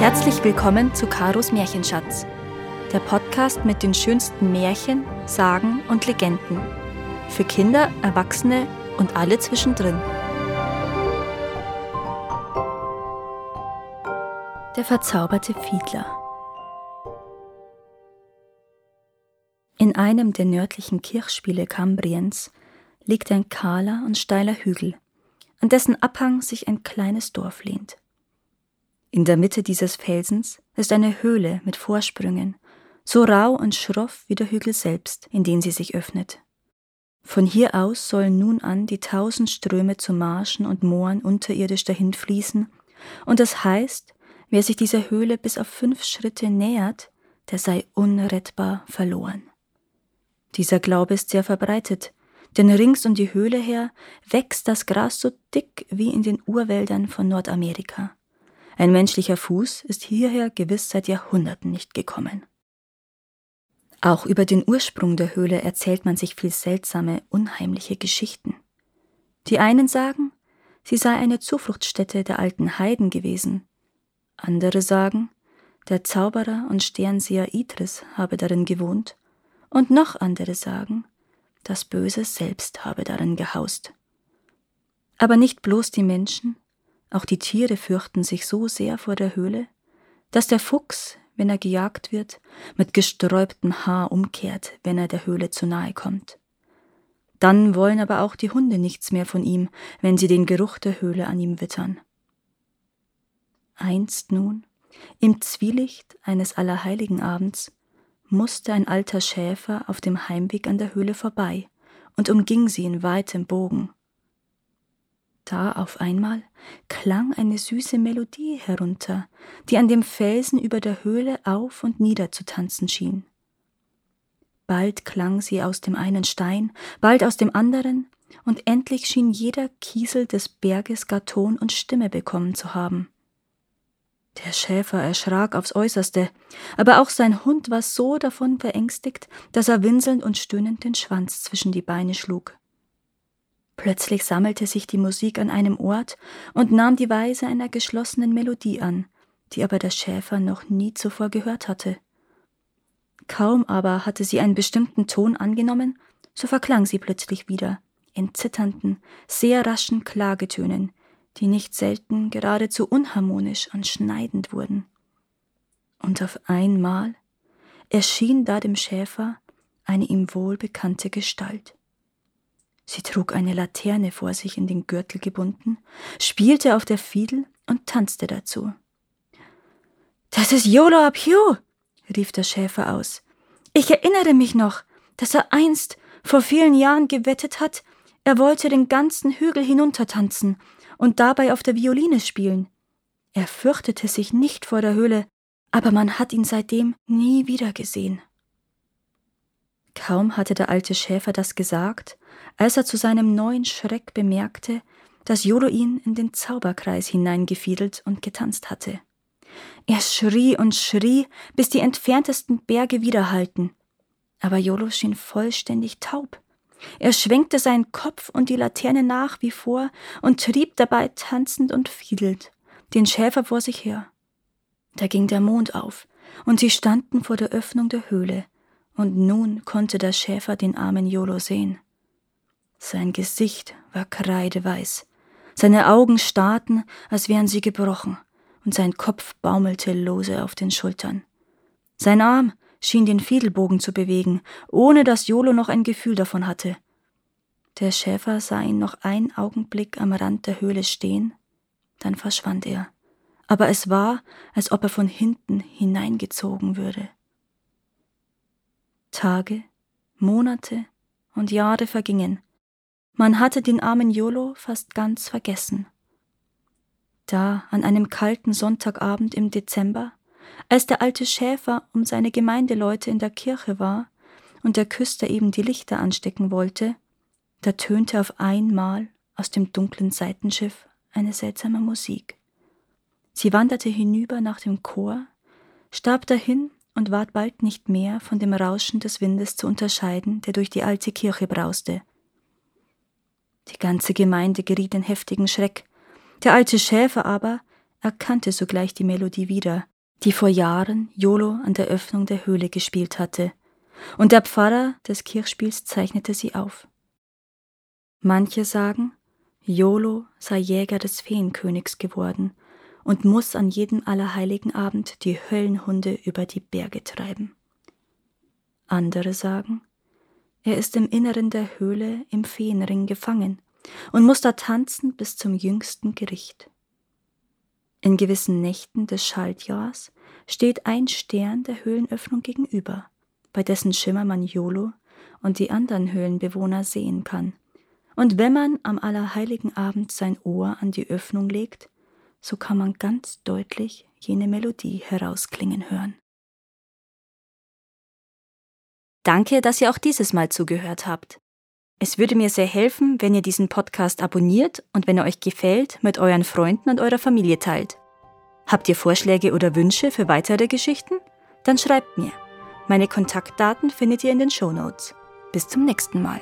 Herzlich willkommen zu Karos Märchenschatz, der Podcast mit den schönsten Märchen, Sagen und Legenden. Für Kinder, Erwachsene und alle zwischendrin. Der verzauberte Fiedler. In einem der nördlichen Kirchspiele Kambriens liegt ein kahler und steiler Hügel, an dessen Abhang sich ein kleines Dorf lehnt. In der Mitte dieses Felsens ist eine Höhle mit Vorsprüngen, so rau und schroff wie der Hügel selbst, in den sie sich öffnet. Von hier aus sollen nun an die tausend Ströme zu Marschen und Mooren unterirdisch dahinfließen, und das heißt, wer sich dieser Höhle bis auf fünf Schritte nähert, der sei unrettbar verloren. Dieser Glaube ist sehr verbreitet, denn rings um die Höhle her wächst das Gras so dick wie in den Urwäldern von Nordamerika. Ein menschlicher Fuß ist hierher gewiss seit Jahrhunderten nicht gekommen. Auch über den Ursprung der Höhle erzählt man sich viel seltsame, unheimliche Geschichten. Die einen sagen, sie sei eine Zufluchtsstätte der alten Heiden gewesen. Andere sagen, der Zauberer und Sternseher Idris habe darin gewohnt. Und noch andere sagen, das Böse selbst habe darin gehaust. Aber nicht bloß die Menschen, auch die Tiere fürchten sich so sehr vor der Höhle, dass der Fuchs, wenn er gejagt wird, mit gesträubtem Haar umkehrt, wenn er der Höhle zu nahe kommt. Dann wollen aber auch die Hunde nichts mehr von ihm, wenn sie den Geruch der Höhle an ihm wittern. Einst nun, im Zwielicht eines allerheiligen Abends, musste ein alter Schäfer auf dem Heimweg an der Höhle vorbei und umging sie in weitem Bogen. Da auf einmal klang eine süße Melodie herunter, die an dem Felsen über der Höhle auf und nieder zu tanzen schien. Bald klang sie aus dem einen Stein, bald aus dem anderen, und endlich schien jeder Kiesel des Berges gar Ton und Stimme bekommen zu haben. Der Schäfer erschrak aufs äußerste, aber auch sein Hund war so davon verängstigt, dass er winselnd und stöhnend den Schwanz zwischen die Beine schlug. Plötzlich sammelte sich die Musik an einem Ort und nahm die Weise einer geschlossenen Melodie an, die aber der Schäfer noch nie zuvor gehört hatte. Kaum aber hatte sie einen bestimmten Ton angenommen, so verklang sie plötzlich wieder, in zitternden, sehr raschen Klagetönen, die nicht selten geradezu unharmonisch und schneidend wurden. Und auf einmal erschien da dem Schäfer eine ihm wohlbekannte Gestalt. Sie trug eine Laterne vor sich in den Gürtel gebunden, spielte auf der Fiedel und tanzte dazu. Das ist Yolo Apio, rief der Schäfer aus. Ich erinnere mich noch, dass er einst vor vielen Jahren gewettet hat, er wollte den ganzen Hügel hinuntertanzen und dabei auf der Violine spielen. Er fürchtete sich nicht vor der Höhle, aber man hat ihn seitdem nie wieder gesehen. Kaum hatte der alte Schäfer das gesagt, als er zu seinem neuen Schreck bemerkte, dass Jolo ihn in den Zauberkreis hineingefiedelt und getanzt hatte. Er schrie und schrie, bis die entferntesten Berge widerhallten. Aber Jolo schien vollständig taub. Er schwenkte seinen Kopf und die Laterne nach wie vor und trieb dabei tanzend und fiedelnd, den Schäfer vor sich her. Da ging der Mond auf, und sie standen vor der Öffnung der Höhle, und nun konnte der Schäfer den armen Jolo sehen. Sein Gesicht war kreideweiß, seine Augen starrten, als wären sie gebrochen, und sein Kopf baumelte lose auf den Schultern. Sein Arm schien den Fiedelbogen zu bewegen, ohne dass Jolo noch ein Gefühl davon hatte. Der Schäfer sah ihn noch einen Augenblick am Rand der Höhle stehen, dann verschwand er. Aber es war, als ob er von hinten hineingezogen würde. Tage, Monate und Jahre vergingen, man hatte den armen Jolo fast ganz vergessen. Da, an einem kalten Sonntagabend im Dezember, als der alte Schäfer um seine Gemeindeleute in der Kirche war und der Küster eben die Lichter anstecken wollte, da tönte auf einmal aus dem dunklen Seitenschiff eine seltsame Musik. Sie wanderte hinüber nach dem Chor, starb dahin und ward bald nicht mehr von dem Rauschen des Windes zu unterscheiden, der durch die alte Kirche brauste, die ganze Gemeinde geriet in heftigen Schreck. Der alte Schäfer aber erkannte sogleich die Melodie wieder die vor Jahren Jolo an der Öffnung der Höhle gespielt hatte, und der Pfarrer des Kirchspiels zeichnete sie auf. Manche sagen, Jolo sei Jäger des Feenkönigs geworden und muss an jedem allerheiligen Abend die Höllenhunde über die Berge treiben. Andere sagen, er ist im Inneren der Höhle im Feenring gefangen und muss da tanzen bis zum jüngsten Gericht. In gewissen Nächten des Schaltjahrs steht ein Stern der Höhlenöffnung gegenüber, bei dessen Schimmer man Jolo und die anderen Höhlenbewohner sehen kann. Und wenn man am allerheiligen Abend sein Ohr an die Öffnung legt, so kann man ganz deutlich jene Melodie herausklingen hören. Danke, dass ihr auch dieses Mal zugehört habt. Es würde mir sehr helfen, wenn ihr diesen Podcast abonniert und wenn er euch gefällt, mit euren Freunden und eurer Familie teilt. Habt ihr Vorschläge oder Wünsche für weitere Geschichten? Dann schreibt mir. Meine Kontaktdaten findet ihr in den Show Notes. Bis zum nächsten Mal.